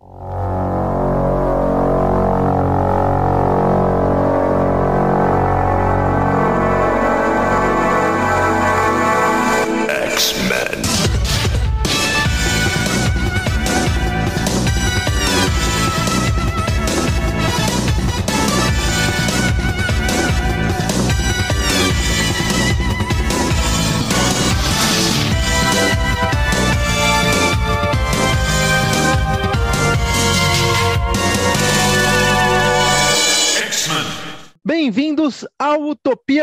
you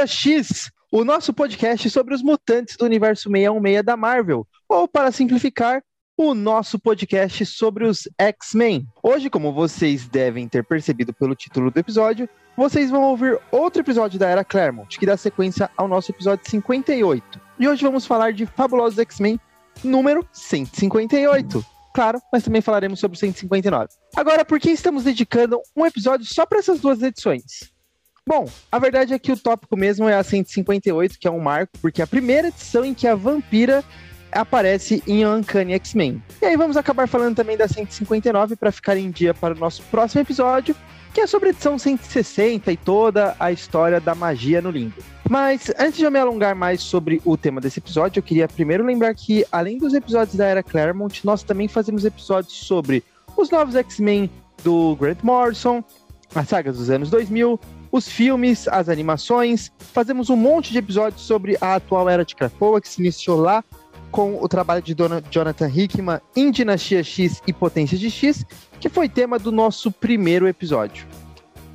X, o nosso podcast sobre os mutantes do universo 616 da Marvel, ou para simplificar, o nosso podcast sobre os X-Men. Hoje, como vocês devem ter percebido pelo título do episódio, vocês vão ouvir outro episódio da Era Claremont, que dá sequência ao nosso episódio 58. E hoje vamos falar de Fabulosos X-Men número 158. Claro, mas também falaremos sobre o 159. Agora, por que estamos dedicando um episódio só para essas duas edições? Bom, a verdade é que o tópico mesmo é a 158, que é um marco, porque é a primeira edição em que a vampira aparece em Uncanny X-Men. E aí vamos acabar falando também da 159 para ficar em dia para o nosso próximo episódio, que é sobre a edição 160 e toda a história da magia no limbo. Mas antes de eu me alongar mais sobre o tema desse episódio, eu queria primeiro lembrar que, além dos episódios da Era Claremont, nós também fazemos episódios sobre os novos X-Men do Grant Morrison, as sagas dos anos 2000, os filmes, as animações. Fazemos um monte de episódios sobre a atual era de Krakoa, que se iniciou lá com o trabalho de Dona Jonathan Hickman em Dinastia X e Potência de X, que foi tema do nosso primeiro episódio.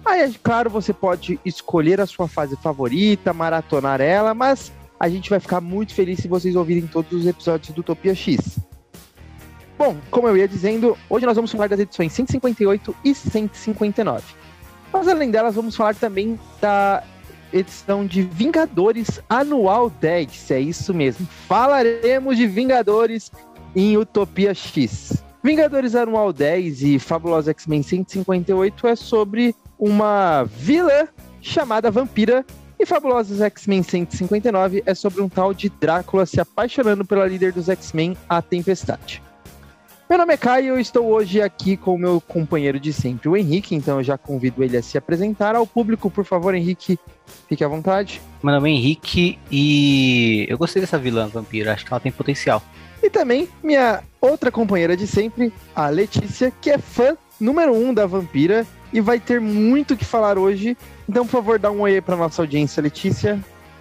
Aí, é claro, você pode escolher a sua fase favorita, maratonar ela, mas a gente vai ficar muito feliz se vocês ouvirem todos os episódios do Utopia X. Bom, como eu ia dizendo, hoje nós vamos falar das edições 158 e 159. Mas além delas, vamos falar também da edição de Vingadores Anual 10. É isso mesmo. Falaremos de Vingadores em Utopia X. Vingadores Anual 10 e Fabulosa X-Men 158 é sobre uma vilã chamada Vampira. E Fabulosos X-Men 159 é sobre um tal de Drácula se apaixonando pela líder dos X-Men, a Tempestade. Meu nome é Caio e eu estou hoje aqui com o meu companheiro de sempre, o Henrique, então eu já convido ele a se apresentar ao público. Por favor, Henrique, fique à vontade. Meu nome é Henrique e eu gostei dessa vilã vampira, acho que ela tem potencial. E também minha outra companheira de sempre, a Letícia, que é fã número um da vampira e vai ter muito o que falar hoje. Então, por favor, dá um oi para nossa audiência, Letícia.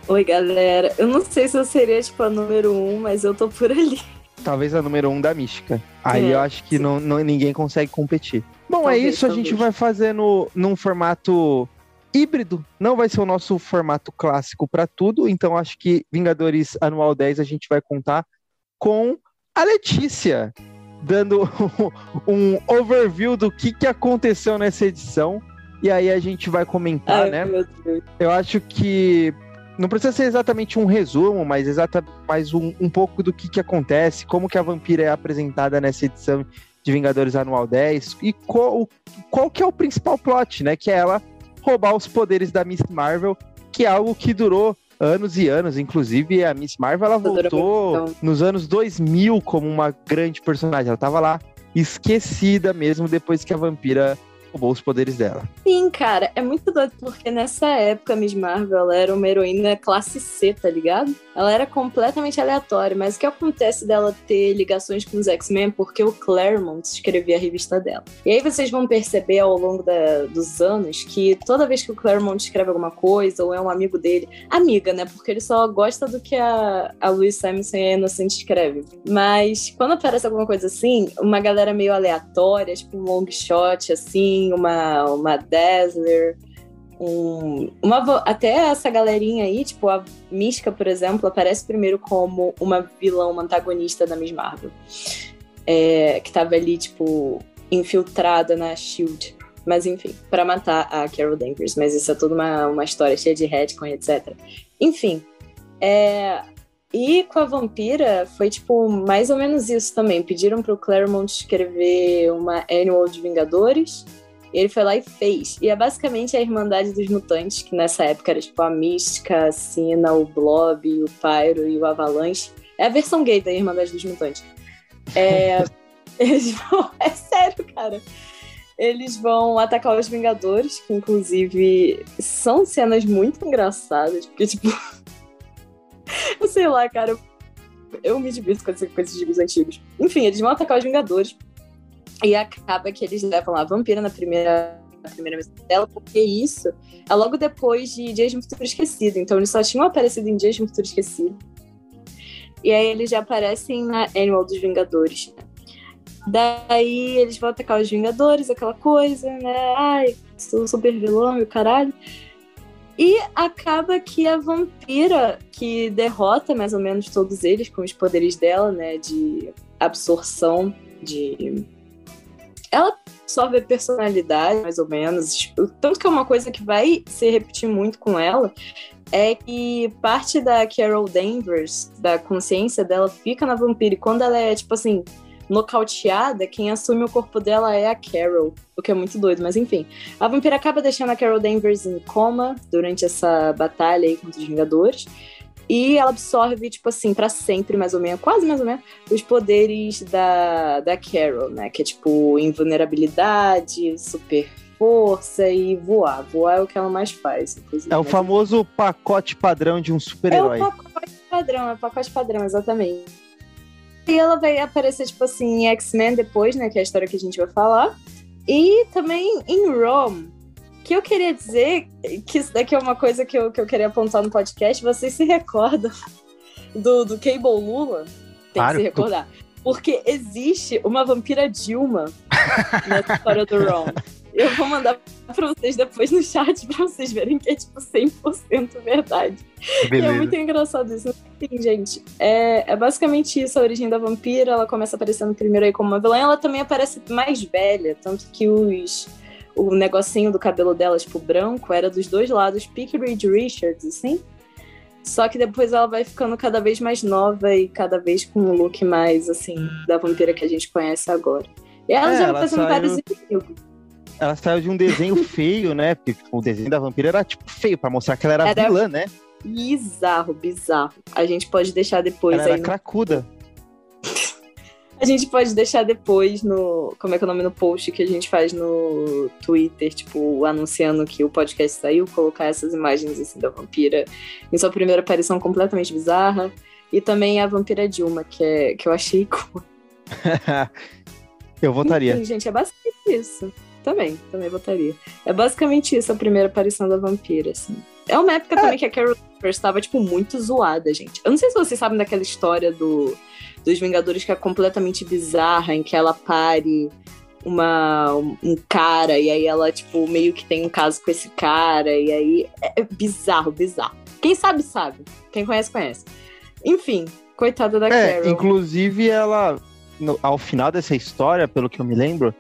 Oi, galera. Eu não sei se eu seria, tipo, a número um, mas eu tô por ali talvez a número um da mística. Aí é, eu acho que não, não, ninguém consegue competir. Bom, é talvez, é isso. Talvez. A gente vai fazer no, num formato híbrido. Não vai ser o nosso formato clássico para tudo. Então acho que Vingadores Anual 10 a gente vai contar com a Letícia dando um overview do que, que aconteceu nessa edição. E aí a gente vai comentar, Ai, né? Eu acho que não precisa ser exatamente um resumo, mas exata, mais um, um pouco do que, que acontece, como que a vampira é apresentada nessa edição de Vingadores Anual 10 e qual, qual que é o principal plot, né? Que é ela roubar os poderes da Miss Marvel, que é algo que durou anos e anos. Inclusive, a Miss Marvel ela voltou nos anos 2000 como uma grande personagem. Ela tava lá esquecida mesmo depois que a vampira roubou os poderes dela. Sim, cara, é muito doido porque nessa época Miss Marvel era uma heroína classe C, tá ligado? Ela era completamente aleatória, mas o que acontece dela ter ligações com os X-Men porque o Claremont escrevia a revista dela. E aí vocês vão perceber ao longo da, dos anos que toda vez que o Claremont escreve alguma coisa ou é um amigo dele, amiga, né? Porque ele só gosta do que a, a Louise Simonson e a Innocent escreve. Mas quando aparece alguma coisa assim, uma galera meio aleatória, tipo um long shot, assim, uma, uma Dazzler, um, uma, até essa galerinha aí, tipo, a Mística, por exemplo, aparece primeiro como uma vilã, uma antagonista da Miss Marvel. É, que tava ali, tipo, infiltrada na SHIELD. Mas enfim, para matar a Carol Danvers. Mas isso é toda uma, uma história cheia de retcon, etc. Enfim, é, e com a vampira foi tipo mais ou menos isso também. Pediram pro Claremont escrever uma Annual de Vingadores ele foi lá e fez. E é basicamente a Irmandade dos Mutantes, que nessa época era tipo a Mística, a Sina, o Blob, o Pyro e o Avalanche. É a versão gay da Irmandade dos Mutantes. É. é sério, cara. eles vão atacar os Vingadores, que inclusive são cenas muito engraçadas, porque, tipo. eu sei lá, cara. Eu me divirto com esses gibis antigos. Enfim, eles vão atacar os Vingadores. E acaba que eles levam a vampira na primeira, na primeira missão dela, porque isso é logo depois de Dias de Futuro Esquecido. Então eles só tinham aparecido em Dias de Futuro Esquecido. E aí eles já aparecem na Animal dos Vingadores. Né? Daí eles vão atacar os Vingadores, aquela coisa, né? Ai, sou super vilão e o caralho. E acaba que a vampira que derrota mais ou menos todos eles com os poderes dela, né? De absorção, de. Ela absorve a personalidade, mais ou menos. Tanto que é uma coisa que vai se repetir muito com ela é que parte da Carol Danvers, da consciência dela, fica na vampira. E quando ela é, tipo assim, nocauteada, quem assume o corpo dela é a Carol, o que é muito doido, mas enfim. A vampira acaba deixando a Carol Danvers em coma durante essa batalha aí contra os Vingadores. E ela absorve, tipo assim, para sempre, mais ou menos, quase mais ou menos, os poderes da, da Carol, né? Que é tipo invulnerabilidade, super força e voar. Voar é o que ela mais faz. É o famoso pacote padrão de um super-herói. É o pacote padrão, é o pacote padrão, exatamente. E ela vai aparecer, tipo assim, em X-Men depois, né? Que é a história que a gente vai falar. E também em Rome. Que eu queria dizer que isso daqui é uma coisa que eu, que eu queria apontar no podcast. Vocês se recordam do, do Cable Lula? Tem claro, que se recordar. Porque existe uma vampira Dilma na história do Ron. Eu vou mandar pra vocês depois no chat pra vocês verem que é tipo 100% verdade. Beleza. E é muito engraçado isso. Enfim, gente, é, é basicamente isso a origem da vampira. Ela começa aparecendo primeiro aí como uma vilã. Ela também aparece mais velha, tanto que os o negocinho do cabelo dela, tipo, branco, era dos dois lados, Pick Reed Richards, assim. Só que depois ela vai ficando cada vez mais nova e cada vez com um look mais, assim, da vampira que a gente conhece agora. E ela é, já vai fazendo saiu... vários inimigos ela saiu de um desenho feio, né? Porque tipo, o desenho da vampira era tipo feio, pra mostrar que ela era, era vilã, né? Bizarro, bizarro. A gente pode deixar depois ela aí. Era no... cracuda. A gente pode deixar depois no. Como é que é o nome no post que a gente faz no Twitter, tipo, anunciando que o podcast saiu, colocar essas imagens assim da vampira em sua primeira aparição completamente bizarra. E também a vampira Dilma, que, é, que eu achei cool. eu votaria. Enfim, gente, é bastante isso. Também, também votaria. É basicamente isso a primeira aparição da vampira, assim. É uma época é. também que a Carol estava, tipo, muito zoada, gente. Eu não sei se vocês sabem daquela história do, dos Vingadores que é completamente bizarra, em que ela pare uma, um cara, e aí ela, tipo, meio que tem um caso com esse cara, e aí é, é bizarro, bizarro. Quem sabe, sabe. Quem conhece, conhece. Enfim, coitada da é, Carol. Inclusive, ela, no, ao final dessa história, pelo que eu me lembro,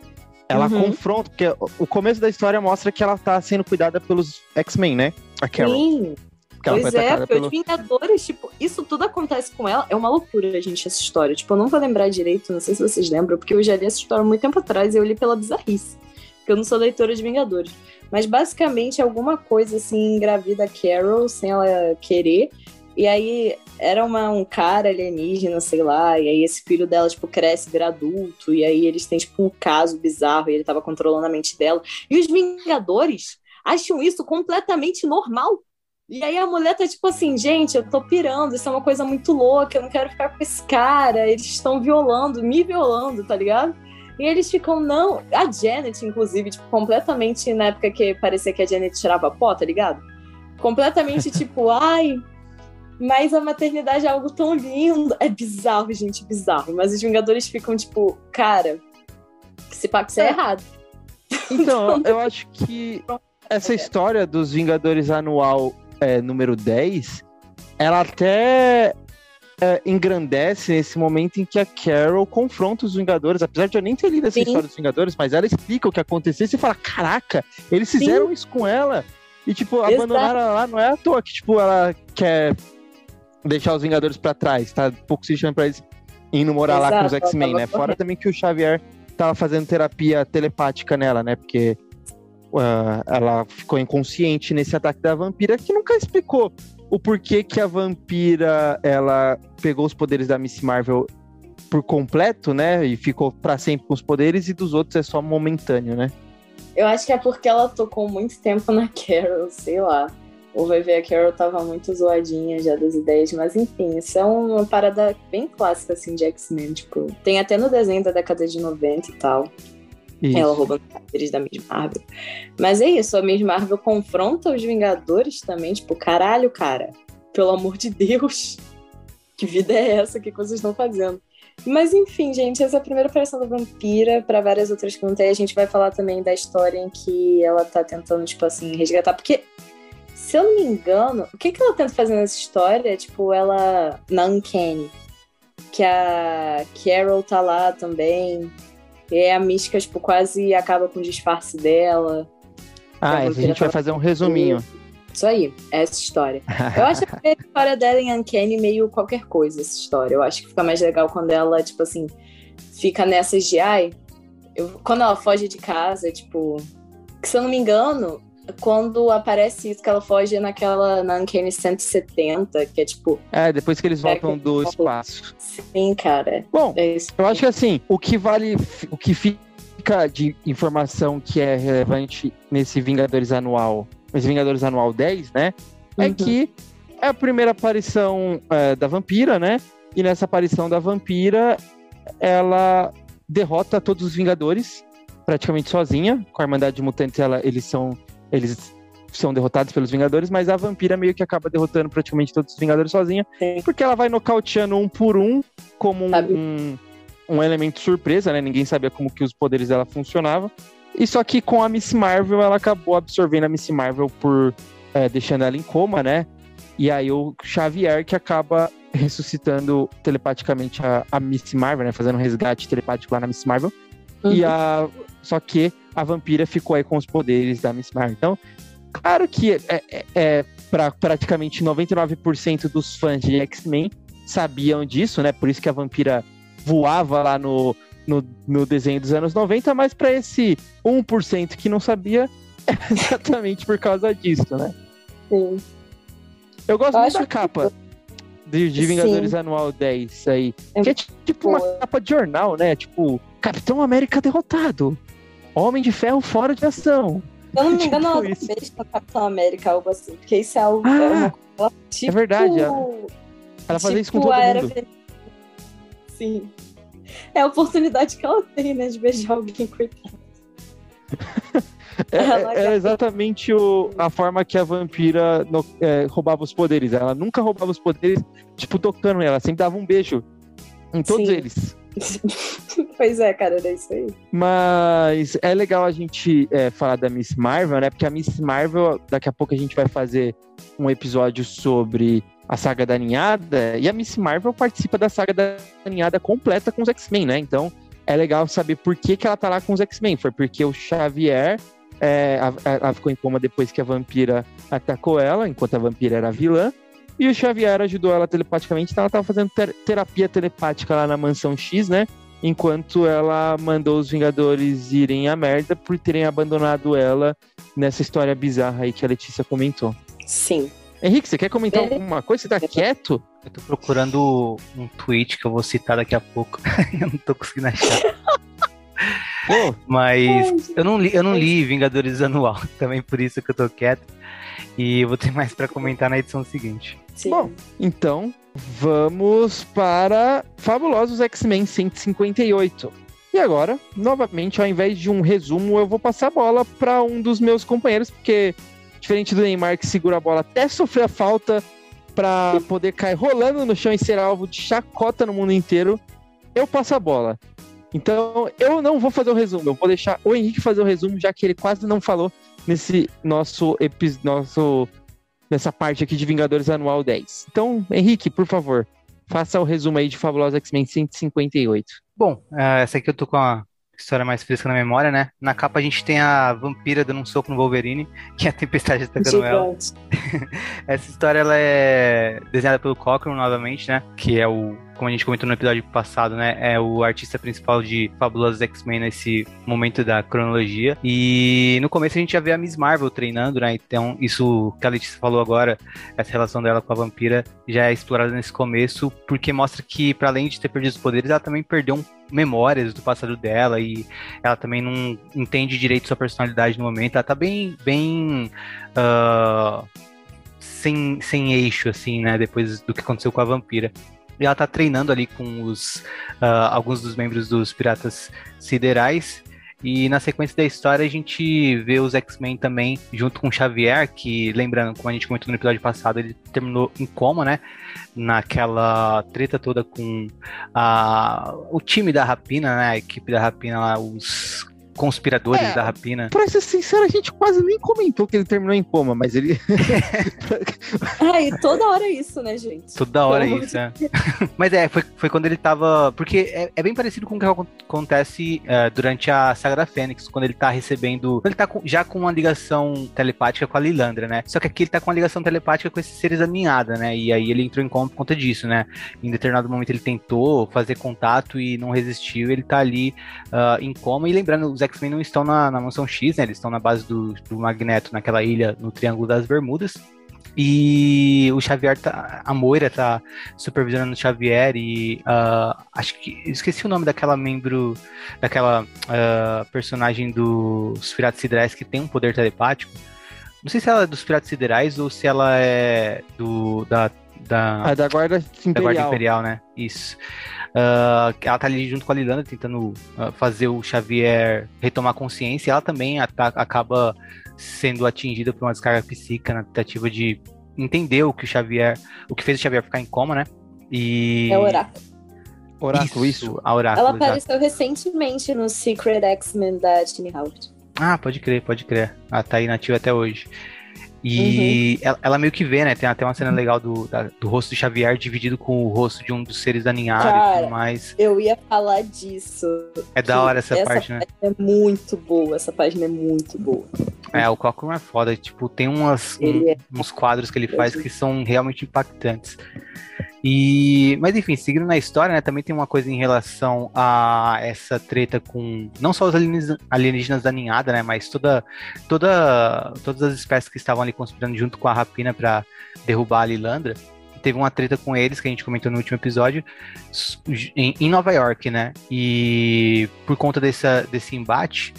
ela uhum. confronta, porque o começo da história mostra que ela tá sendo cuidada pelos X-Men, né? A Carol. Sim. Pois é, porque pelo... os Vingadores, tipo, isso tudo acontece com ela. É uma loucura, gente, essa história. Tipo, eu não vou lembrar direito, não sei se vocês lembram, porque eu já li essa história muito tempo atrás e eu li pela bizarrice. Porque eu não sou leitora de Vingadores. Mas basicamente alguma coisa assim engravida a Carol sem ela querer. E aí era uma, um cara alienígena, sei lá, e aí esse filho dela, tipo, cresce, vira adulto, e aí eles têm, tipo, um caso bizarro, e ele tava controlando a mente dela. E os Vingadores acham isso completamente normal. E aí a mulher tá tipo assim, gente, eu tô pirando, isso é uma coisa muito louca, eu não quero ficar com esse cara, eles estão violando, me violando, tá ligado? E eles ficam, não. A Janet, inclusive, tipo, completamente na época que parecia que a Janet tirava pó, tá ligado? Completamente tipo, ai, mas a maternidade é algo tão lindo. É bizarro, gente, bizarro. Mas os Vingadores ficam tipo, cara, esse pacto é. é errado. Então, eu acho que essa história dos Vingadores anual é, número 10, ela até é, engrandece nesse momento em que a Carol confronta os Vingadores, apesar de eu nem ter lido essa Sim. história dos Vingadores, mas ela explica o que aconteceu e você fala, caraca, eles fizeram Sim. isso com ela. E, tipo, Exato. abandonaram ela lá, não é à toa que, tipo, ela quer deixar os Vingadores para trás, tá pouco se chama pra eles indo morar Exato, lá com os X-Men, né? Fora também que o Xavier tava fazendo terapia telepática nela, né? Porque uh, ela ficou inconsciente nesse ataque da vampira, que nunca explicou o porquê que a vampira ela pegou os poderes da Miss Marvel por completo, né? E ficou para sempre com os poderes, e dos outros é só momentâneo, né? Eu acho que é porque ela tocou muito tempo na Carol, sei lá. Vai ver a Carol tava muito zoadinha já das ideias, mas enfim, isso é uma parada bem clássica assim de X-Men, tipo, tem até no desenho da década de 90 e tal. Isso. Ela roubando poderes da Miss Marvel. Mas é isso, a Miss Marvel confronta os Vingadores também, tipo, caralho, cara, pelo amor de Deus, que vida é essa? O que vocês estão fazendo? Mas enfim, gente, essa é a primeira aparição da vampira. Para várias outras que a gente vai falar também da história em que ela tá tentando, tipo assim, resgatar. Porque, se eu não me engano, o que, que ela tenta fazer nessa história? Tipo, ela. Na Uncanny. Que a Carol tá lá também. E a mística, tipo, quase acaba com o disfarce dela. Ah, a gente vai fazer um resuminho. Isso aí, essa história. Eu acho que a história dela em Uncanny meio qualquer coisa, essa história. Eu acho que fica mais legal quando ela, tipo assim, fica nessas de ai. Eu, quando ela foge de casa, tipo. Que, se eu não me engano, quando aparece isso, que ela foge naquela. na Uncanny 170, que é tipo. É, depois que eles voltam do espaço. Sim, cara. Bom, é eu acho que assim, o que vale. O que fica de informação que é relevante nesse Vingadores anual os Vingadores Anual 10, né? É uhum. É que é a primeira aparição é, da vampira, né? E nessa aparição da vampira, ela derrota todos os Vingadores praticamente sozinha. Com a Irmandade de Mutantes, ela, eles são eles são derrotados pelos Vingadores, mas a vampira meio que acaba derrotando praticamente todos os Vingadores sozinha, Sim. porque ela vai nocauteando um por um como um, um, um, elemento surpresa, né? Ninguém sabia como que os poderes dela funcionavam. E só que com a Miss Marvel, ela acabou absorvendo a Miss Marvel por é, deixando ela em coma, né? E aí o Xavier que acaba ressuscitando telepaticamente a, a Miss Marvel, né? Fazendo um resgate telepático lá na Miss Marvel. Uhum. E a, só que a vampira ficou aí com os poderes da Miss Marvel. Então, claro que é, é, é para praticamente 99% dos fãs de X-Men sabiam disso, né? Por isso que a vampira voava lá no, no, no desenho dos anos 90, mas para esse 1% que não sabia, é exatamente por causa disso, né? Sim. Eu gosto Eu muito da capa de, de Vingadores Sim. Anual 10 aí. É que é tipo boa. uma capa de jornal, né? Tipo, Capitão América derrotado. Homem de Ferro fora de ação. Eu não me engano, tipo ela fez com Capitão América, algo assim. Porque isso é algo. Ah, ela, tipo, é verdade. Ela, ela fazia isso com tipo todo mundo. Sim. É a oportunidade que ela tem, né, de beijar alguém, coitado. É, é, é, exatamente o, a forma que a vampira no, é, roubava os poderes. Ela nunca roubava os poderes, tipo, tocando ela, sempre dava um beijo em todos Sim. eles. pois é, cara, era isso aí. Mas é legal a gente é, falar da Miss Marvel, né? Porque a Miss Marvel, daqui a pouco a gente vai fazer um episódio sobre a saga da ninhada, e a Miss Marvel participa da saga da ninhada completa com os X-Men, né? Então é legal saber por que, que ela tá lá com os X-Men. Foi porque o Xavier é, ela ficou em coma depois que a vampira atacou ela, enquanto a vampira era vilã. E o Xavier ajudou ela telepaticamente, então ela tava fazendo ter terapia telepática lá na mansão X, né? Enquanto ela mandou os Vingadores irem à merda por terem abandonado ela nessa história bizarra aí que a Letícia comentou. Sim. Henrique, você quer comentar alguma coisa? Você tá quieto? Eu tô procurando um tweet que eu vou citar daqui a pouco. eu não tô conseguindo achar. Pô, Mas eu não, li, eu não li Vingadores Anual, também por isso que eu tô quieto. E vou ter mais para comentar na edição seguinte. Sim. Bom, então vamos para Fabulosos X-Men 158. E agora, novamente, ao invés de um resumo, eu vou passar a bola para um dos meus companheiros, porque Diferente do Neymar que segura a bola até sofrer a falta para poder cair rolando no chão e ser alvo de chacota no mundo inteiro, eu passo a bola. Então, eu não vou fazer o resumo, eu vou deixar o Henrique fazer o resumo, já que ele quase não falou nesse nosso episódio, nessa parte aqui de Vingadores Anual 10. Então, Henrique, por favor, faça o resumo aí de Fabulosa X-Men 158. Bom, é, essa aqui eu tô com a história mais fresca na memória, né? Na capa a gente tem a vampira dando um soco no Wolverine, que é a tempestade atacando ela. Essa história ela é desenhada pelo Cochran novamente, né? Que é o como a gente comentou no episódio passado, né? É o artista principal de Fabulosos X-Men nesse momento da cronologia. E no começo a gente já vê a Miss Marvel treinando, né? Então, isso que a Letícia falou agora, essa relação dela com a vampira, já é explorada nesse começo, porque mostra que, para além de ter perdido os poderes, ela também perdeu um memórias do passado dela e ela também não entende direito sua personalidade no momento. Ela tá bem, bem uh, sem, sem eixo, assim, né? Depois do que aconteceu com a vampira. E ela tá treinando ali com os uh, alguns dos membros dos Piratas Siderais. E na sequência da história a gente vê os X-Men também junto com Xavier, que lembrando, como a gente comentou no episódio passado, ele terminou em coma, né? Naquela treta toda com a, o time da Rapina, né? A equipe da Rapina lá, os conspiradores é, da rapina. Pra ser sincero, a gente quase nem comentou que ele terminou em coma, mas ele. Ai, toda hora é isso, né, gente? Toda hora é isso, né? mas é, foi, foi quando ele tava. Porque é, é bem parecido com o que acontece uh, durante a saga da Fênix, quando ele tá recebendo. Ele tá com, já com uma ligação telepática com a Lilandra, né? Só que aqui ele tá com uma ligação telepática com esses seres aninhada, né? E aí ele entrou em coma por conta disso, né? Em determinado momento ele tentou fazer contato e não resistiu, ele tá ali uh, em coma. E lembrando, os X-Men não estão na, na mansão X, né? Eles estão na base do, do Magneto, naquela ilha no Triângulo das Bermudas. E o Xavier tá. A Moira tá supervisionando o Xavier e uh, acho que. Esqueci o nome daquela membro. Daquela uh, personagem dos Piratas Siderais que tem um poder telepático. Não sei se ela é dos Piratas Siderais ou se ela é do. Da, da, é da Guarda Imperial. Da Guarda Imperial, né? Isso. Uh, ela tá ali junto com a Lilanda tentando uh, fazer o Xavier retomar consciência. Ela também acaba sendo atingida por uma descarga psíquica na tentativa de entender o que o Xavier, o que fez o Xavier ficar em coma, né? E é o Oráculo. Oráculo, isso, isso. a Oráculo. Ela apareceu exato. recentemente no Secret X-Men da Tini Howard. Ah, pode crer, pode crer. Ela tá aí nativa até hoje. E uhum. ela, ela, meio que vê, né? Tem até uma cena legal do, da, do rosto de Xavier dividido com o rosto de um dos seres da ninhada e tudo mais. Eu ia falar disso. É da hora essa, essa parte, né? É muito boa, essa página é muito boa. É, o Cockrum é foda. Tipo, tem umas, um, é... uns quadros que ele faz que são realmente impactantes. E, mas enfim, seguindo na história, né, também tem uma coisa em relação a essa treta com não só os alienígenas, da ninhada, né, mas toda, toda, todas as espécies que estavam ali conspirando junto com a rapina para derrubar a Lilandra. Teve uma treta com eles que a gente comentou no último episódio em, em Nova York, né? E por conta dessa, desse embate,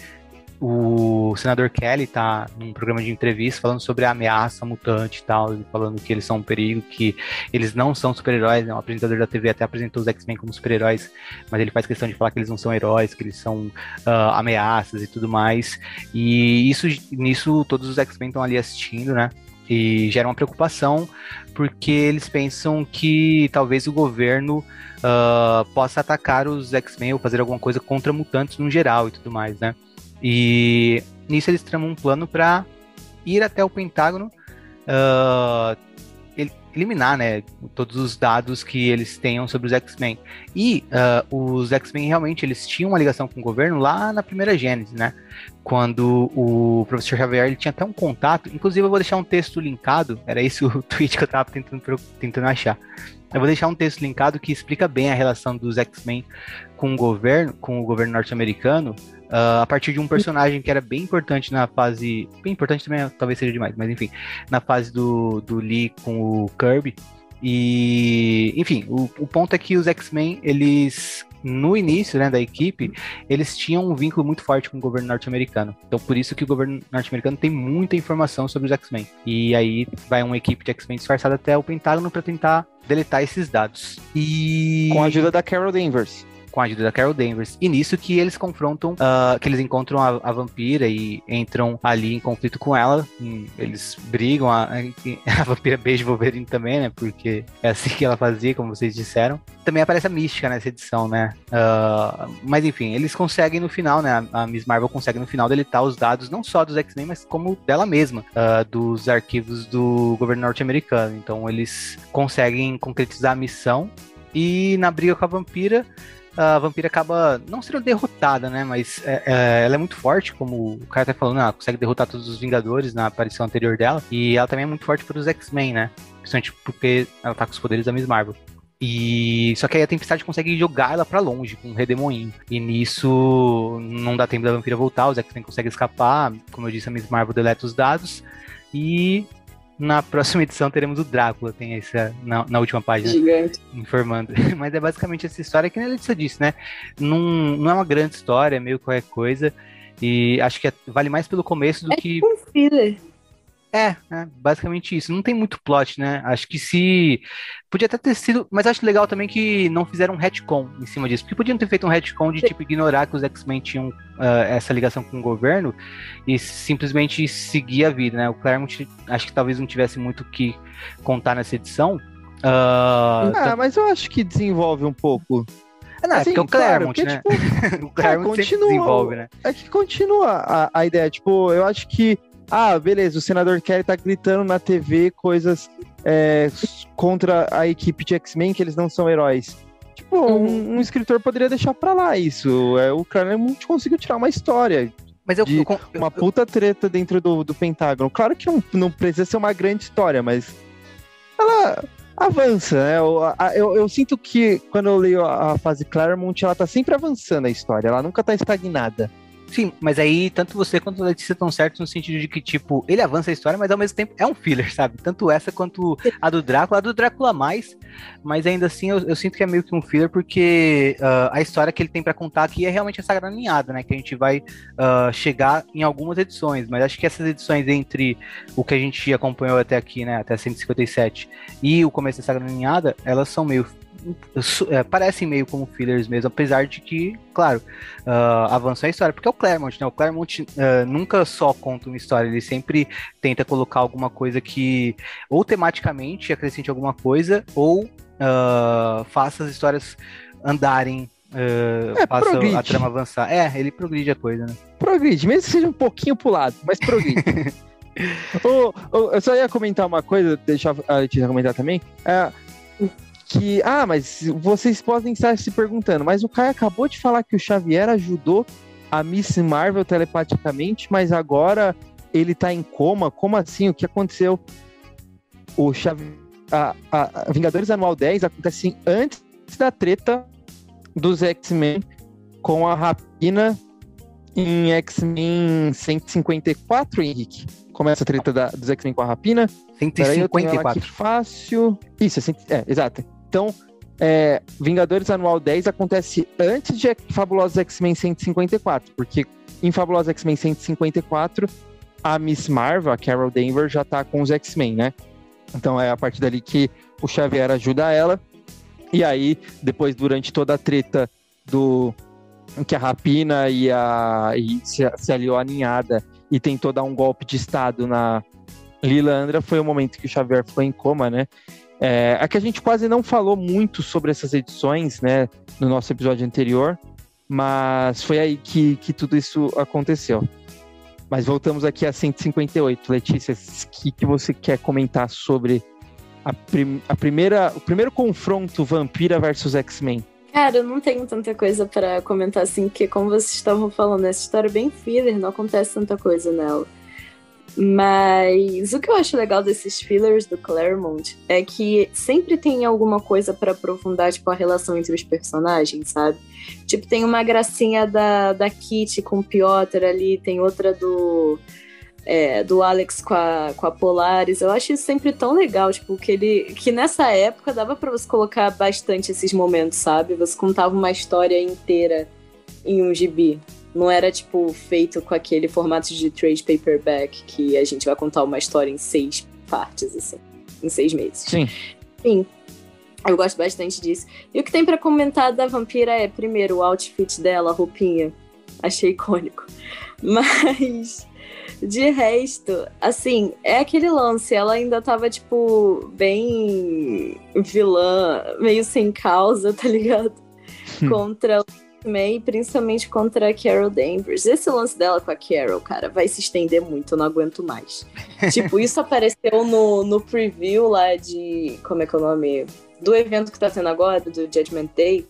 o senador Kelly tá num programa de entrevista falando sobre a ameaça mutante e tal, falando que eles são um perigo, que eles não são super-heróis, né? O apresentador da TV até apresentou os X-Men como super-heróis, mas ele faz questão de falar que eles não são heróis, que eles são uh, ameaças e tudo mais. E isso, nisso, todos os X-Men estão ali assistindo, né? E gera uma preocupação, porque eles pensam que talvez o governo uh, possa atacar os X-Men ou fazer alguma coisa contra mutantes no geral e tudo mais, né? E nisso eles tramam um plano para ir até o Pentágono, uh, eliminar, né, todos os dados que eles tenham sobre os X-Men. E uh, os X-Men realmente eles tinham uma ligação com o governo lá na primeira Gênesis, né? Quando o professor Xavier ele tinha até um contato, inclusive eu vou deixar um texto linkado, era esse o tweet que eu estava tentando, tentando achar. Eu vou deixar um texto linkado que explica bem a relação dos X-Men com o governo, com o governo norte-americano, Uh, a partir de um personagem que era bem importante na fase. Bem importante também, talvez seja demais, mas enfim. Na fase do, do Lee com o Kirby. E, enfim, o, o ponto é que os X-Men, eles, no início né, da equipe, eles tinham um vínculo muito forte com o governo norte-americano. Então, por isso que o governo norte-americano tem muita informação sobre os X-Men. E aí vai uma equipe de X-Men disfarçada até o Pentágono para tentar deletar esses dados. E. Com a ajuda da Carol Danvers com a ajuda da Carol Danvers. E nisso que eles confrontam, uh, que eles encontram a, a, vampira e entram ali em conflito com ela. eles brigam, a, a vampira beija o Wolverine também, né? Porque é assim que ela fazia, como vocês disseram. Também aparece a mística nessa edição, né? Uh, mas enfim, eles conseguem no final, né? A, Miss Marvel consegue no final deletar os dados, não só dos X-Men, mas como dela mesma, uh, dos arquivos do governo norte-americano. Então eles conseguem concretizar a missão e na briga com a vampira, a vampira acaba não sendo derrotada, né? Mas é, é, ela é muito forte, como o cara tá falando, ela consegue derrotar todos os Vingadores na aparição anterior dela. E ela também é muito forte para os X-Men, né? Principalmente porque ela tá com os poderes da Miss Marvel. E só que aí a Tempestade consegue jogar ela para longe com um redemoinho. E nisso não dá tempo da vampira voltar, os X-Men conseguem escapar. Como eu disse, a Miss Marvel deleta os dados. E na próxima edição teremos o Drácula, tem essa na, na última página Gigante. informando. Mas é basicamente essa história que a Letícia disse, né? Não, não é uma grande história, é meio qualquer coisa. E acho que é, vale mais pelo começo do é que. Um filler. É, é, basicamente isso. Não tem muito plot, né? Acho que se. Podia até ter sido. Mas acho legal também que não fizeram um retcon em cima disso. Porque podiam ter feito um retcon de tipo ignorar que os X-Men tinham uh, essa ligação com o governo e simplesmente seguir a vida, né? O Claremont acho que talvez não tivesse muito o que contar nessa edição. Uh, ah, mas eu acho que desenvolve um pouco. É, não, assim, é porque é o Claremont, claro, porque, né? Tipo, o Claremont é, continua, desenvolve, né? É que continua a, a ideia. Tipo, eu acho que ah, beleza, o senador Kelly tá gritando na TV coisas é, contra a equipe de X-Men que eles não são heróis. Tipo, uhum. um, um, escritor poderia deixar pra lá isso. É, o Claremont conseguiu tirar uma história. Mas eu, eu, eu, uma puta treta dentro do, do Pentágono. Claro que não, não precisa ser uma grande história, mas ela avança, né? Eu, eu, eu, sinto que quando eu leio a, a fase Claremont, ela tá sempre avançando a história, ela nunca tá estagnada. Sim, mas aí tanto você quanto a Letícia estão certos no sentido de que, tipo, ele avança a história, mas ao mesmo tempo é um filler, sabe? Tanto essa quanto a do Drácula, a do Drácula mais, mas ainda assim eu, eu sinto que é meio que um filler, porque uh, a história que ele tem para contar aqui é realmente essa graninhada, né? Que a gente vai uh, chegar em algumas edições, mas acho que essas edições entre o que a gente acompanhou até aqui, né? Até 157 e o começo dessa graninhada, elas são meio é, parecem meio como fillers mesmo, apesar de que, claro, uh, avançou a história, porque é o Claremont, né? O Claremont uh, nunca só conta uma história, ele sempre tenta colocar alguma coisa que ou tematicamente acrescente alguma coisa, ou uh, faça as histórias andarem Uh, é, faça progride. a trama avançar. É, ele progride a coisa, né? Progride, mesmo que seja um pouquinho pro lado, mas progride. oh, oh, eu só ia comentar uma coisa, deixar a Letícia comentar também. É, que, ah, mas vocês podem estar se perguntando, mas o Caio acabou de falar que o Xavier ajudou a Miss Marvel telepaticamente, mas agora ele tá em coma. Como assim? O que aconteceu? O Xavier, a, a, a Vingadores Anual 10 acontece antes da treta dos X-Men com a Rapina em X-Men 154, Henrique. Começa a treta da, dos X-Men com a Rapina. 154. fácil. Isso, é, é, exato. Então, é, Vingadores Anual 10 acontece antes de Fabulosos X-Men 154, porque em Fabulosos X-Men 154, a Miss Marvel, a Carol Danvers, já tá com os X-Men, né? Então é a partir dali que o Xavier ajuda ela. E aí, depois, durante toda a treta do que a Rapina e a e se, se aliou à ninhada e tentou dar um golpe de estado na Lilandra, foi o momento que o Xavier ficou em coma, né? É, aqui a gente quase não falou muito sobre essas edições, né, no nosso episódio anterior, mas foi aí que, que tudo isso aconteceu. Mas voltamos aqui a 158. Letícia, o que, que você quer comentar sobre a, prim a primeira, o primeiro confronto Vampira versus X-Men? Cara, eu não tenho tanta coisa para comentar assim, porque como vocês estavam falando, essa história é bem filler, não acontece tanta coisa nela. Mas o que eu acho legal desses fillers do Claremont é que sempre tem alguma coisa para aprofundar, tipo, a relação entre os personagens, sabe? Tipo, tem uma gracinha da, da Kitty com o Piotr ali, tem outra do. É, do Alex com a, com a Polaris. Eu acho isso sempre tão legal, tipo, que ele. Que nessa época dava para você colocar bastante esses momentos, sabe? Você contava uma história inteira em um gibi. Não era, tipo, feito com aquele formato de trade paperback que a gente vai contar uma história em seis partes, assim, em seis meses. Sim. Sim. Eu gosto bastante disso. E o que tem para comentar da vampira é, primeiro, o outfit dela, a roupinha. Achei icônico. Mas, de resto, assim, é aquele lance. Ela ainda tava, tipo, bem vilã, meio sem causa, tá ligado? Contra May, principalmente contra a Carol Danvers. Esse lance dela com a Carol, cara, vai se estender muito, eu não aguento mais. tipo, isso apareceu no, no preview lá de. Como é que é o nome? Do evento que tá tendo agora, do Judgment Day.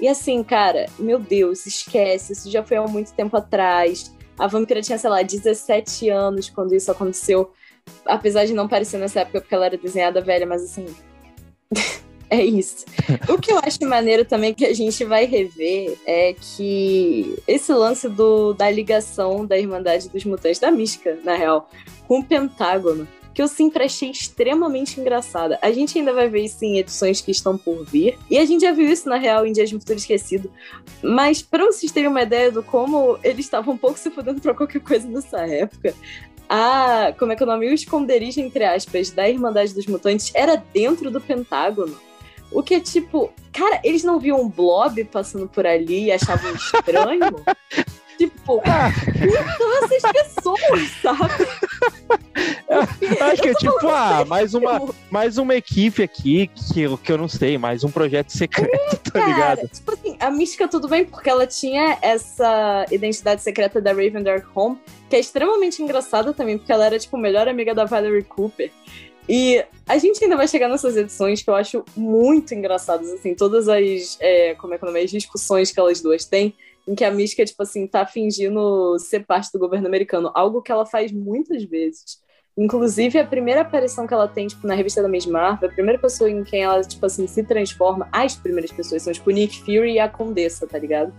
E assim, cara, meu Deus, esquece, isso já foi há muito tempo atrás. A vampira tinha, sei lá, 17 anos quando isso aconteceu. Apesar de não parecer nessa época porque ela era desenhada velha, mas assim. É isso. O que eu acho maneiro também que a gente vai rever é que esse lance do, da ligação da Irmandade dos Mutantes, da Mística, na real, com o Pentágono, que eu sempre achei extremamente engraçada. A gente ainda vai ver isso em edições que estão por vir. E a gente já viu isso, na real, em Dias de Futuro Esquecido. Mas para vocês terem uma ideia do como eles estavam um pouco se fudendo pra qualquer coisa nessa época, a, como é que é o nome? O esconderijo, entre aspas, da Irmandade dos Mutantes era dentro do Pentágono. O que é tipo, cara, eles não viam um blob passando por ali e achavam estranho? tipo, Ah, são essas pessoas, sabe? acho que é Eu tipo, ah, mais uma, mais uma equipe aqui que, eu- que eu não sei, mais um projeto secreto, tá Cara, ligado? tipo assim, a mística tudo bem, porque ela tinha essa identidade secreta da Raven Dark Home, que é extremamente engraçada também, porque ela era, tipo, melhor amiga da Valerie Cooper. E a gente ainda vai chegar nessas edições que eu acho muito engraçadas, assim, todas as, é, como é que é as discussões que elas duas têm, em que a mística, tipo assim, tá fingindo ser parte do governo americano, algo que ela faz muitas vezes. Inclusive, a primeira aparição que ela tem, tipo, na revista da Miss Marvel, a primeira pessoa em quem ela, tipo assim, se transforma, as primeiras pessoas são, tipo, Nick Fury e a Condessa, tá ligado?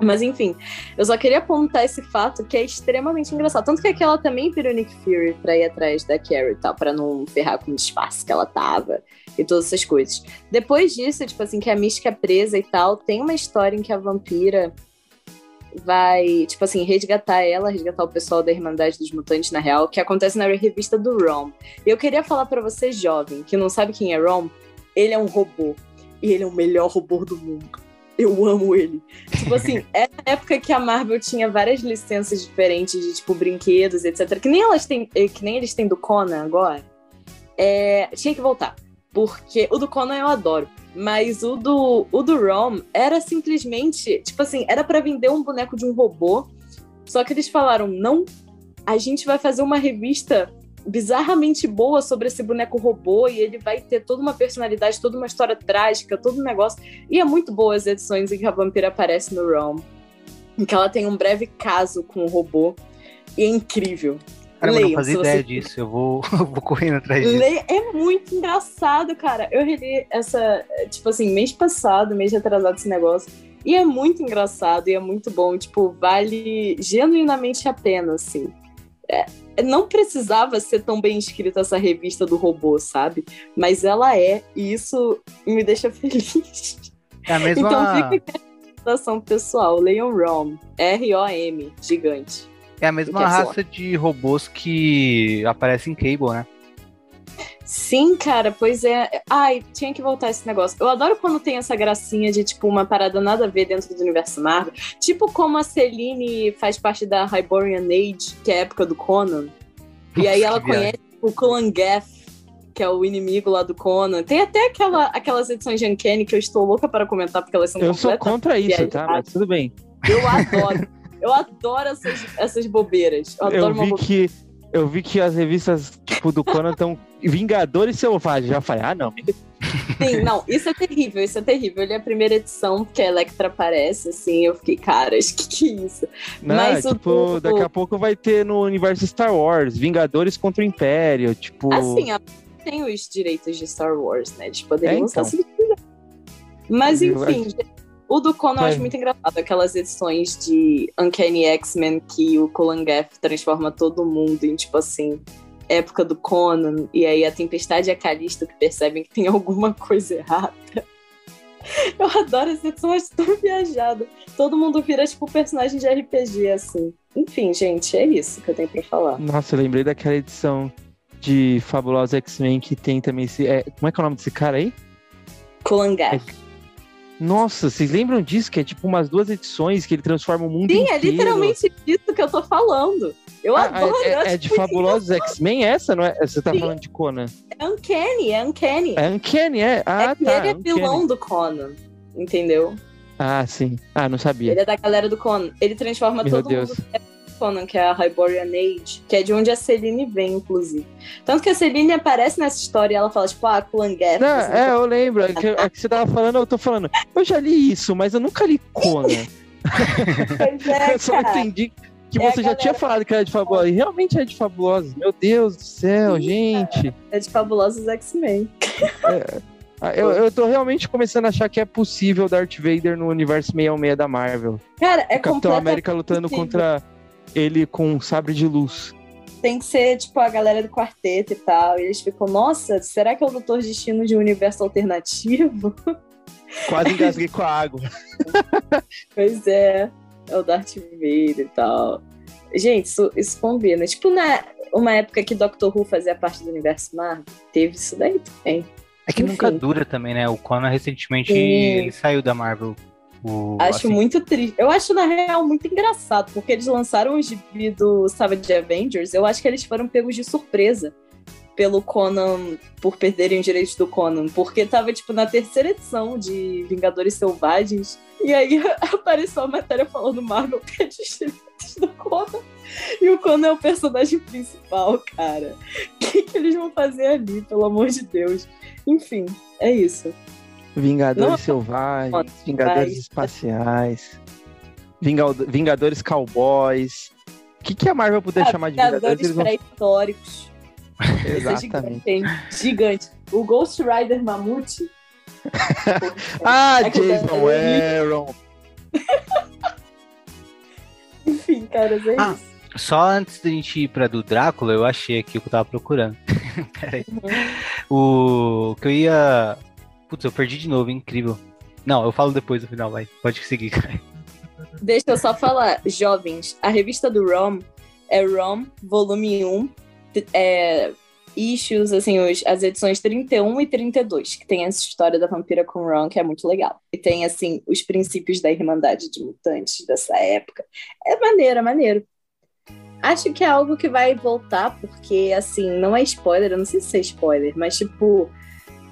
Mas enfim, eu só queria apontar esse fato que é extremamente engraçado. Tanto que aqui ela também virou Nick Fury pra ir atrás da Carrie e tal, pra não ferrar com o disfarce que ela tava e todas essas coisas. Depois disso, tipo assim, que a Mística é presa e tal, tem uma história em que a vampira vai, tipo assim, resgatar ela, resgatar o pessoal da Irmandade dos Mutantes na real, que acontece na revista do Rom. E eu queria falar pra você, jovem, que não sabe quem é Rom, ele é um robô. E ele é o melhor robô do mundo. Eu amo ele. Tipo assim, é a época que a Marvel tinha várias licenças diferentes de, tipo, brinquedos, etc. Que nem, elas têm, eh, que nem eles têm do Conan agora. É, tinha que voltar. Porque o do Conan eu adoro. Mas o do, o do Rom era simplesmente, tipo assim, era pra vender um boneco de um robô. Só que eles falaram, não, a gente vai fazer uma revista bizarramente boa sobre esse boneco robô e ele vai ter toda uma personalidade, toda uma história trágica, todo um negócio. E é muito boa as edições em que a vampira aparece no Realm. Em que ela tem um breve caso com o robô. E é incrível. Cara, eu não Leiam, fazia ideia você- disso. Eu vou, eu vou correndo atrás disso. Le- É muito engraçado, cara. Eu reli essa, tipo assim, mês passado, mês atrasado esse negócio. E é muito engraçado e é muito bom. Tipo, vale genuinamente a pena, assim. É, não precisava ser tão bem escrita essa revista do robô, sabe? Mas ela é, e isso me deixa feliz. É a mesma. Então fica aqui a recomendação pessoal. Leiam ROM. R-O-M, gigante. É a mesma é raça de robôs que aparece em Cable, né? Sim, cara, pois é. Ai, tinha que voltar esse negócio. Eu adoro quando tem essa gracinha de, tipo, uma parada nada a ver dentro do universo Marvel. Tipo como a Celine faz parte da Hyborian Age, que é a época do Conan. E aí ela conhece o Kulangeth, que é o inimigo lá do Conan. Tem até aquela, aquelas edições de Uncanny que eu estou louca para comentar, porque elas são Eu sou contra isso, tá? Mas tudo bem. Eu adoro. Eu adoro essas, essas bobeiras. Eu adoro Eu uma vi bobeira. que eu vi que as revistas tipo do Conan estão Vingadores Selvagens. Já falei, ah, não. Sim, não, isso é terrível, isso é terrível. Ele é a primeira edição, porque a Electra aparece, assim, eu fiquei, caras, que que é isso? Não, Mas o tipo, do- daqui a pouco vai ter no universo Star Wars, Vingadores contra o Império, tipo. Assim, tem os direitos de Star Wars, né? Eles poderiam É, então. Mas, enfim, o do Conan eu acho muito engraçado. Aquelas edições de Uncanny X-Men que o Colangeth transforma todo mundo em, tipo assim, época do Conan. E aí a Tempestade e a Calista que percebem que tem alguma coisa errada. Eu adoro essa edição, acho tão viajada. Todo mundo vira, tipo, personagem de RPG, assim. Enfim, gente, é isso que eu tenho pra falar. Nossa, eu lembrei daquela edição de Fabulosa X-Men que tem também esse. é, como é que é o nome desse cara aí? Colangeth. Nossa, vocês lembram disso? Que é tipo umas duas edições que ele transforma o mundo Sim, inteiro. é literalmente isso que eu tô falando. Eu Ah, adoro. é, é- é de Fabulosos X-Men essa, não é? Você tá Sim. falando de Conan? É Uncanny, é Uncanny. É Uncanny, é? Ah, é que tá. ele é Uncanny. vilão do Conan, entendeu? Ah, sim. Ah, não sabia. Ele é da galera do Conan. Ele transforma Meu todo Deus. mundo no Conan, que é a Hyborian Age, que é de onde a Celine vem, inclusive. Tanto que a Celine aparece nessa história e ela fala, tipo, ah, Kulangeth. Não, é, eu lembro. É que, é que você tava falando, eu tô falando. Eu já li isso, mas eu nunca li Conan. Pois é, eu só cara. entendi que É você já tinha falado que era de Fabulosa. E realmente é de Fabulosa. Meu Deus do céu, Sim, gente. É de Fabulosos X-Men. Ah, eu, eu tô realmente começando a achar que é possível Darth Vader no universo 616 da Marvel. Cara, é o Capitão América lutando possível. contra ele com um sabre de luz. Tem que ser, tipo, a galera do quarteto e tal. E eles ficam, nossa, será que é o Doutor Destino de um universo alternativo? Quase engasguei com a água. Pois é, é o Darth Vader e tal. Gente, isso, isso combina. Tipo, na uma época que Doctor Who fazia parte do universo Marvel, teve isso daí também. É que Enfim. nunca dura também, né? O Conan recentemente ele saiu da Marvel. O, Acho assim, muito triste. Eu acho, na real, muito engraçado, porque eles lançaram o gibi do Savage Avengers. Eu acho que eles foram pegos de surpresa pelo Conan, por perderem os direitos do Conan. Porque tava, tipo, na terceira edição de Vingadores Selvagens. E aí apareceu a matéria falando Marvel perde os direitos do Conan. E o Conan é o personagem principal, cara. O que, que eles vão fazer ali, pelo amor de Deus? Enfim, é isso. Vingadores Não, Selvagens, Vingadores mas- Espaciais, Vingadores Cowboys. O que, que a Marvel puder Ah, chamar de Vingadores? Vingadores vão... pré-históricos. É Exatamente. gigante? Gigante. O Ghost Rider Mamute. Ah, É Jason Aaron. Enfim, caras, é Ah. isso. Só antes da gente ir pra do Drácula, eu achei aqui o que eu tava procurando. Peraí. Uhum. O que eu ia. Putz, eu perdi de novo, incrível. Não, eu falo depois no final, vai. Pode seguir, cara. Deixa eu só falar, jovens, a revista do ROM é ROM, volume 1, t- é, issues, assim, os, as edições 31 e 32, que tem essa história da vampira com Ron, que é muito legal. E tem, assim, os princípios da Irmandade de Mutantes dessa época. É maneiro, é maneiro. Acho que é algo que vai voltar, porque, assim, não é spoiler, eu não sei se é spoiler, mas, tipo,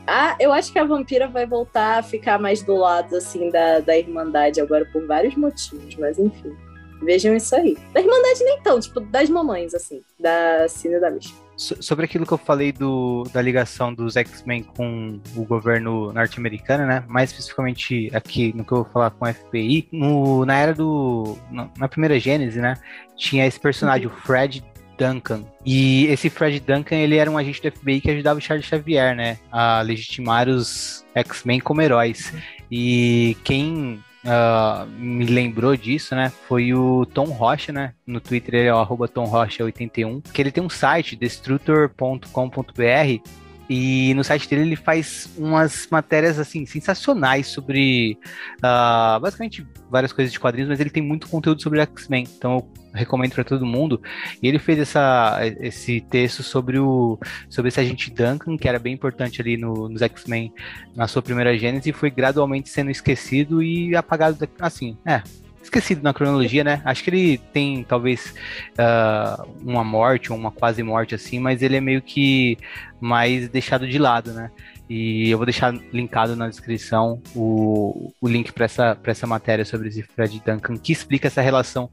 a, eu acho que a vampira vai voltar a ficar mais do lado, assim, da, da Irmandade agora por vários motivos, mas enfim. Vejam isso aí. Da Irmandade nem tão, tipo, das mamães, assim, da Cine da Misha. So- sobre aquilo que eu falei do, da ligação dos X-Men com o governo norte-americano, né? Mais especificamente aqui no que eu vou falar com o FBI, no, na era do. na, na primeira Gênese, né? Tinha esse personagem, o Fred Duncan. E esse Fred Duncan, ele era um agente do FBI que ajudava o Charles Xavier, né? A legitimar os X-Men como heróis. E quem ah, me lembrou disso, né? Foi o Tom Rocha, né? No Twitter ele é o arroba Tom Rocha81, que ele tem um site, destructor.com.br, e no site dele ele faz umas matérias assim sensacionais sobre ah, basicamente várias coisas de quadrinhos, mas ele tem muito conteúdo sobre X-Men, então eu recomendo para todo mundo. E ele fez essa, esse texto sobre o sobre esse agente Duncan, que era bem importante ali no, nos X-Men na sua primeira gênese, e foi gradualmente sendo esquecido e apagado, assim, é, esquecido na cronologia, né? Acho que ele tem talvez ah, uma morte ou uma quase morte assim, mas ele é meio que mais deixado de lado, né? E eu vou deixar linkado na descrição o, o link para essa, pra essa matéria sobre esse Fred Duncan, que explica essa relação.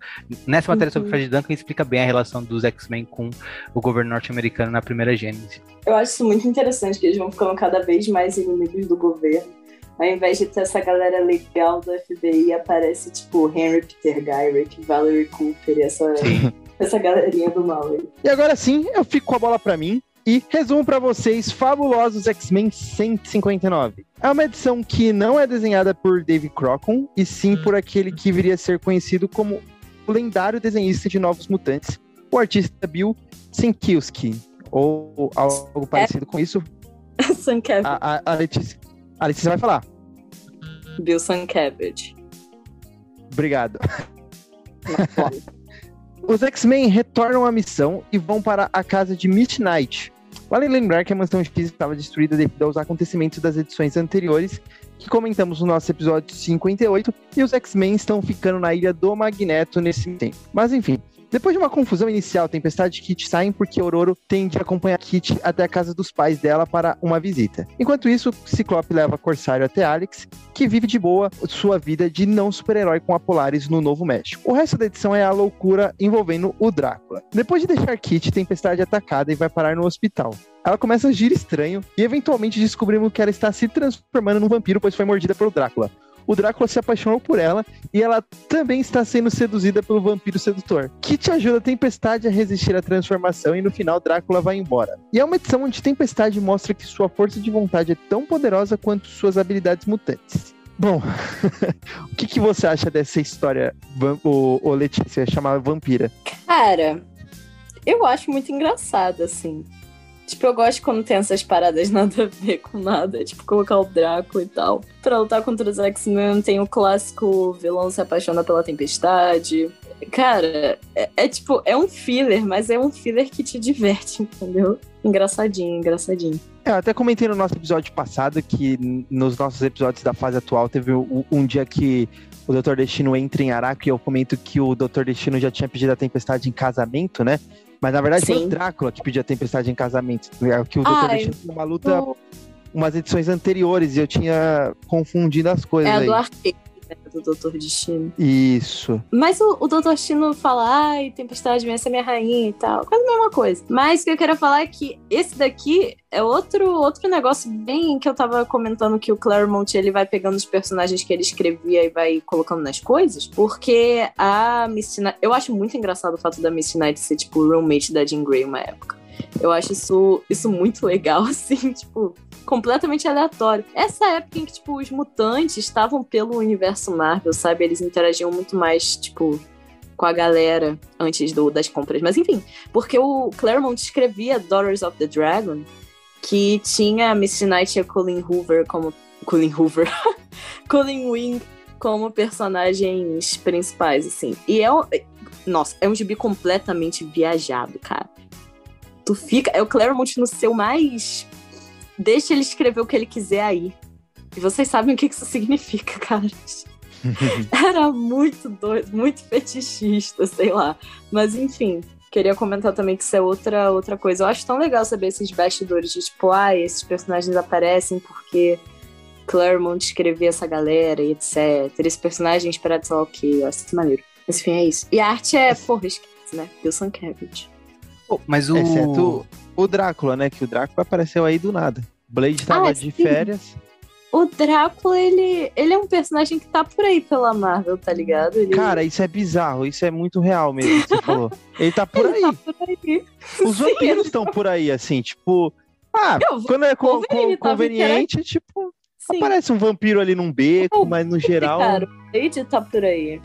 Nessa matéria sobre Uhum. Fred Duncan, explica bem a relação dos X-Men com o governo norte-americano na primeira Gênese. Eu acho isso muito interessante, que eles vão ficando cada vez mais inimigos do governo. Ao invés de ter essa galera legal do FBI, aparece, tipo, Henry Peter Gyrick, Valerie Cooper e essa, essa galerinha do mal aí. E agora sim, eu fico com a bola pra mim e resumo pra vocês Fabulosos X-Men 159. É uma edição que não é desenhada por Dave Crocon, e sim por aquele que viria a ser conhecido como o lendário desenhista de Novos Mutantes, o artista Bill Sienkiewicz, ou algo parecido com isso. Suncabbage. A, a, a, Letícia, a Letícia vai falar. Bill Suncabbage. Obrigado. Os X-Men retornam à missão e vão para a casa de Midnight. Vale lembrar que a mansão X estava destruída devido aos acontecimentos das edições anteriores, que comentamos no nosso episódio 58, e os X-Men estão ficando na ilha do Magneto nesse tempo. Mas enfim, depois de uma confusão inicial, Tempestade e Kit saem porque Ororo tem de acompanhar Kit até a casa dos pais dela para uma visita. Enquanto isso, Ciclope leva Corsário até Alex, que vive de boa sua vida de não super-herói com a Polaris no Novo México. O resto da edição é a loucura envolvendo o Drácula. Depois de deixar Kit, Tempestade é atacada e vai parar no hospital. Ela começa a agir estranho e eventualmente descobrimos que ela está se transformando num vampiro, pois foi mordida pelo Drácula. O Drácula se apaixonou por ela e ela também está sendo seduzida pelo vampiro sedutor, que te ajuda a Tempestade a resistir à transformação e no final Drácula vai embora. E é uma edição onde Tempestade mostra que sua força de vontade é tão poderosa quanto suas habilidades mutantes. Bom, o que, que, você acha dessa história, o, Letícia, chamada Vampira? Cara, eu acho muito engraçado, assim. Tipo, eu gosto quando tem essas paradas nada a ver com nada. Tipo, colocar o Drácula e tal. Pra lutar contra os X-Men, tem o clássico vilão se apaixona pela tempestade. Cara, é, é, tipo, é um filler, mas é um filler que te diverte, entendeu? Engraçadinho, engraçadinho. É, eu até comentei no nosso episódio passado que nos nossos episódios da fase atual teve um, um dia que o Doutor Destino entra em Araque e eu comento que o Doutor Destino já tinha pedido a tempestade em casamento, né? Mas na verdade Sim. foi o Drácula que pediu a tempestade em casamento. É que o Dr. Uma luta umas edições anteriores e eu tinha confundido as coisas. É aí. do arqueiro do Doutor Destino. Isso. Mas o, o Doutor Destino fala, ai, Tempestade, essa é minha rainha e tal. Quase a mesma coisa. Mas o que eu quero falar é que esse daqui é outro, outro negócio bem que eu tava comentando que o Claremont ele vai pegando os personagens que ele escrevia e vai colocando nas coisas. Porque a Misty Knight. Eu acho muito engraçado o fato da Misty Knight ser, tipo, roommate da Jean Grey uma época. Eu acho isso, isso muito legal, assim, tipo, completamente aleatório. Essa época em que, tipo, os mutantes estavam pelo universo Marvel, sabe? Eles interagiam muito mais, tipo, com a galera antes do, das compras. Mas enfim, porque o Claremont escrevia Daughters of the Dragon, que tinha a Misty Knight e a Colin Hoover como. Colin Hoover. Colin Wing como personagens principais, assim. E é. Nossa, é um gibi completamente viajado, cara. Tu fica. É o Claremont no seu mais Deixa ele escrever o que ele quiser aí. E vocês sabem o que isso significa, cara. Era muito doido, muito fetichista, sei lá. Mas enfim, queria comentar também que isso é outra, outra coisa. Eu acho tão legal saber esses bastidores de tipo, ah, esses personagens aparecem porque Claremont escreveu essa galera e etc. Esse personagem inspirado, sei lá o que. Eu acho isso maneiro. Mas enfim, é isso. E a arte é, porra, esquece, né? Wilson Cavett. Oh, mas o. Exceto o Drácula, né? Que o Drácula apareceu aí do nada. Blade tava ah, de férias. O Drácula, ele, ele é um personagem que tá por aí pela Marvel, tá ligado? Ele... Cara, isso é bizarro, isso é muito real mesmo que você falou. Ele tá por, ele aí. Tá por aí. Os Sim, vampiros estão por aí, assim, tipo. Ah, Eu, quando é co co conveniente, tipo. Sim. Aparece um vampiro ali num beco, mas no geral. Cara, o Blade tá por aí.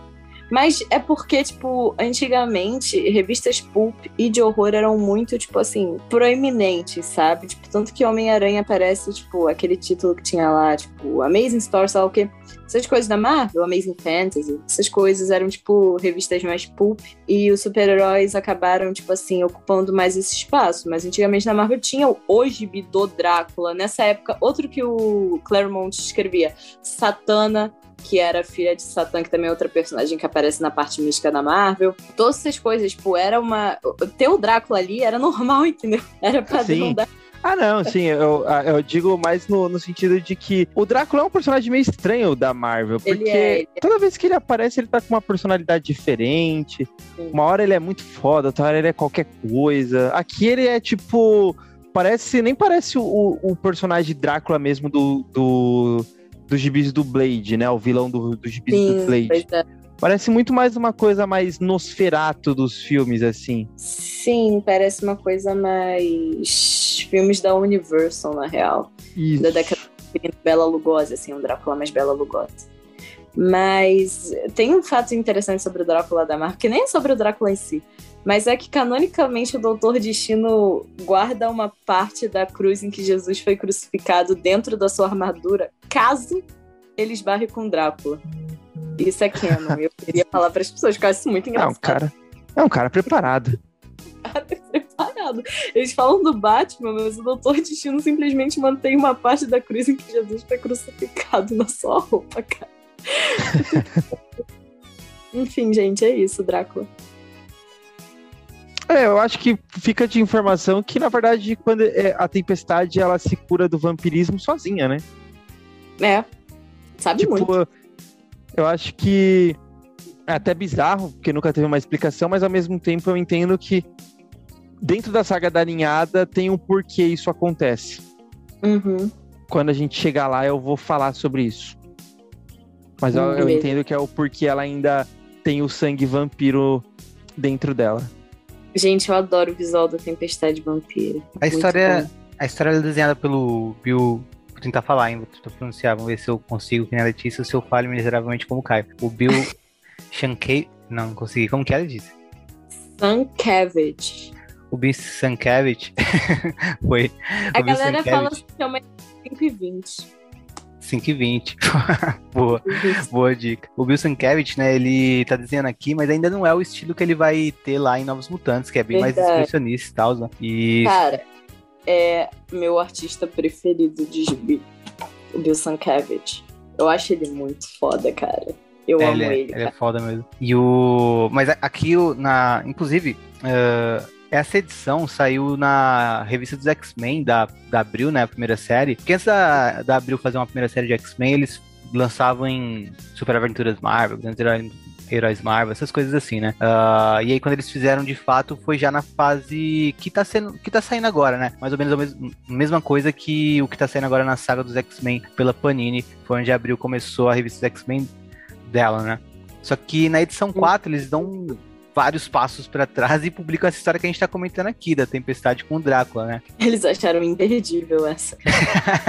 Mas é porque, tipo, antigamente, revistas pulp e de horror eram muito, tipo assim, proeminentes, sabe? Tipo, tanto que Homem-Aranha aparece, tipo, aquele título que tinha lá, tipo, Amazing Story, sei lá o quê. Essas coisas da Marvel, Amazing Fantasy, essas coisas eram, tipo, revistas mais pulp. E os super-heróis acabaram, tipo assim, ocupando mais esse espaço. Mas antigamente na Marvel tinha o Ojibi do Drácula. Nessa época, outro que o Claremont escrevia, Satana, que era filha de Satã, que também é outra personagem que aparece na parte mística da Marvel. Todas essas coisas, tipo, era uma. Ter o Drácula ali era normal, entendeu? Era padrão da. Ah, não, sim, eu, eu digo mais no, no sentido de que o Drácula é um personagem meio estranho da Marvel, porque ele é, ele é. toda vez que ele aparece, ele tá com uma personalidade diferente. Sim. Uma hora ele é muito foda, outra hora ele é qualquer coisa. Aqui ele é tipo. Parece. Nem parece o, o personagem Drácula mesmo do, do dos gibis do Blade, né? O vilão do, dos gibis Sim, do Blade. É. Parece muito mais uma coisa mais nosferato dos filmes, assim. Sim, parece uma coisa mais. filmes da Universal, na real. Isso. Da década de Bela Lugosi, assim, um Drácula mais Bela Lugosi. Mas tem um fato interessante sobre o Drácula da Marvel, que nem é sobre o Drácula em si, mas é que canonicamente o Doutor Destino guarda uma parte da cruz em que Jesus foi crucificado dentro da sua armadura, caso ele esbarre com Drácula. Isso é canon. Eu queria falar para as pessoas que eu acho isso muito engraçado. É um cara, é um cara preparado. cara preparado. Eles falam do Batman, mas o Doutor Destino simplesmente mantém uma parte da cruz em que Jesus foi crucificado na sua roupa, cara. Enfim, gente, é isso, Drácula. É, eu acho que fica de informação que, na verdade, quando é, a tempestade ela se cura do vampirismo sozinha, né? É. Sabe tipo, muito. Eu acho que é até bizarro, porque nunca teve uma explicação, mas ao mesmo tempo eu entendo que dentro da saga da ninhada tem um porquê isso acontece. Uhum. Quando a gente chegar lá, eu vou falar sobre isso. Mas eu, eu entendo que é o porquê ela ainda tem o sangue vampiro dentro dela. Gente, eu adoro o visual da Tempestade Vampiro. É- a história, a história é desenhada pelo Bill. Vou tentar falar ainda, tentar pronunciar, vamos ver se eu consigo, que nem a Letícia, se eu falo miseravelmente como Caio. O Bill Shankay Não, não consegui. Como que ela disse? Sankevich. O Bill Sankevich. Foi. A galera fala que chama 120. 5,20. boa, boa dica. O Wilson Sienkiewicz, né, ele tá desenhando aqui, mas ainda não é o estilo que ele vai ter lá em Novos Mutantes, que é bem Verdade. mais expressionista e tal, né? E... Cara, é meu artista preferido de gibi, o Wilson Sienkiewicz. Eu acho ele muito foda, cara. Eu é, amo ele. É, ele, ele é foda mesmo. E o... Mas aqui, na... inclusive... Uh essa edição saiu na revista dos X-Men da, da Abril, né? A primeira série. Porque antes da, da Abril fazer uma primeira série de X-Men, eles lançavam em Super Aventuras Marvel, Heróis Marvel, essas coisas assim, né? Uh, e aí quando eles fizeram de fato foi já na fase que tá sendo, que tá saindo agora, né? Mais ou menos a mes mesma coisa que o que tá saindo agora na saga dos X-Men pela Panini, foi onde abril começou a revista dos X-Men dela, né? Só que na edição 4 eles dão vários passos para trás e publicam essa história que a gente tá comentando aqui, da tempestade com o Drácula, né? Eles acharam imperdível essa.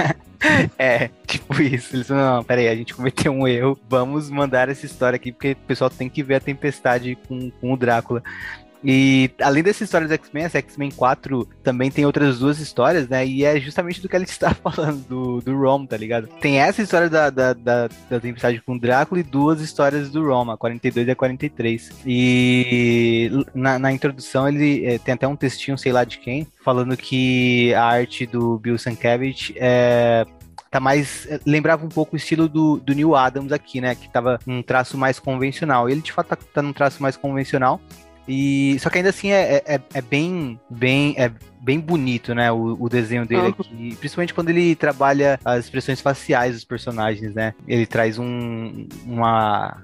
é, tipo isso. Eles falaram, não, peraí, a gente cometeu um erro, vamos mandar essa história aqui, porque o pessoal tem que ver a tempestade com, com o Drácula. E além dessa história do X-Men, essa X-Men 4 também tem outras duas histórias, né? E é justamente do que a gente está falando, do, do Rom, tá ligado? Tem essa história da, da, da, da Tempestade com o Drácula e duas histórias do Rom, a 42 e a 43. E na, na introdução ele é, tem até um textinho, sei lá de quem, falando que a arte do Bill Sienkiewicz é, tá mais. É, lembrava um pouco o estilo do, do Neil Adams aqui, né? Que tava um traço mais convencional. Ele de fato tá, tá num traço mais convencional. E só que ainda assim é, é, é bem, bem, é bem bonito, né? O, o desenho dele uhum. aqui, principalmente quando ele trabalha as expressões faciais dos personagens, né? Ele traz um, uma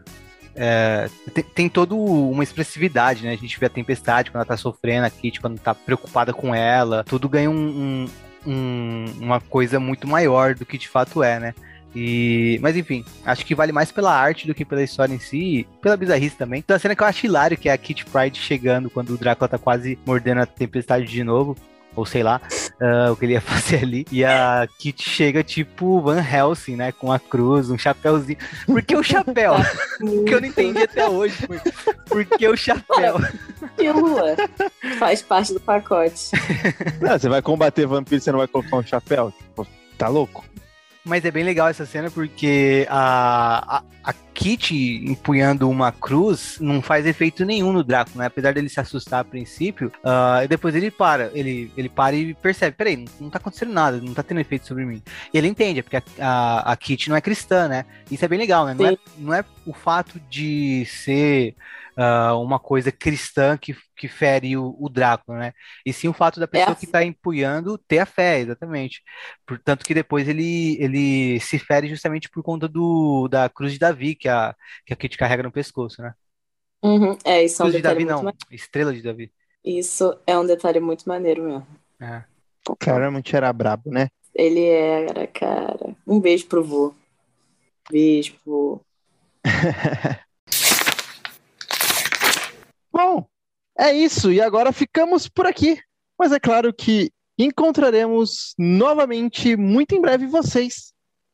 é, tem, tem toda uma expressividade, né? A gente vê a tempestade quando ela tá sofrendo, a Kitty quando tá preocupada com ela. Tudo ganha um, um, um, uma coisa muito maior do que de fato é, né? E, mas enfim, acho que vale mais pela arte do que pela história em si, pela bizarrice também. Então a cena que eu acho hilário, que é a Kit Pride chegando quando o Drácula tá quase mordendo a tempestade de novo. Ou sei lá, uh, o que ele ia fazer ali. E a Kit chega tipo Van Helsing, né? Com a cruz, um chapéuzinho. Por que o chapéu? que eu não entendi até hoje. Por, por que o chapéu? Que lua. Faz parte do pacote. Não, você vai combater vampiro, você não vai colocar um chapéu? Tipo, tá louco? Mas é bem legal essa cena porque a, a, a Kitty empunhando uma cruz não faz efeito nenhum no Draco, né? Apesar dele se assustar a princípio, uh, depois ele para, ele, ele para e percebe, peraí, não, não tá acontecendo nada, não tá tendo efeito sobre mim. E ele entende, é porque a, a, a Kitty não é cristã, né? Isso é bem legal, né? Não é, não é o fato de ser uh, uma coisa cristã que, que fere o, o Drácula, né? E sim o fato da pessoa é que está empunhando ter a fé, exatamente. Portanto que depois ele, ele se fere justamente por conta do, da cruz de Davi, que a, que a Kit carrega no pescoço, né? Uhum, é, isso é um cruz de Davi não, estrela de Davi. Isso é um detalhe muito maneiro mesmo. É. Claramente era brabo, né? Ele era, cara. Um beijo pro vô. Beijo pro Bom, é isso. E agora ficamos por aqui. Mas é claro que encontraremos novamente muito em breve vocês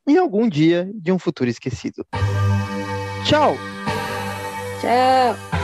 em algum dia de um futuro esquecido. Tchau! Tchau!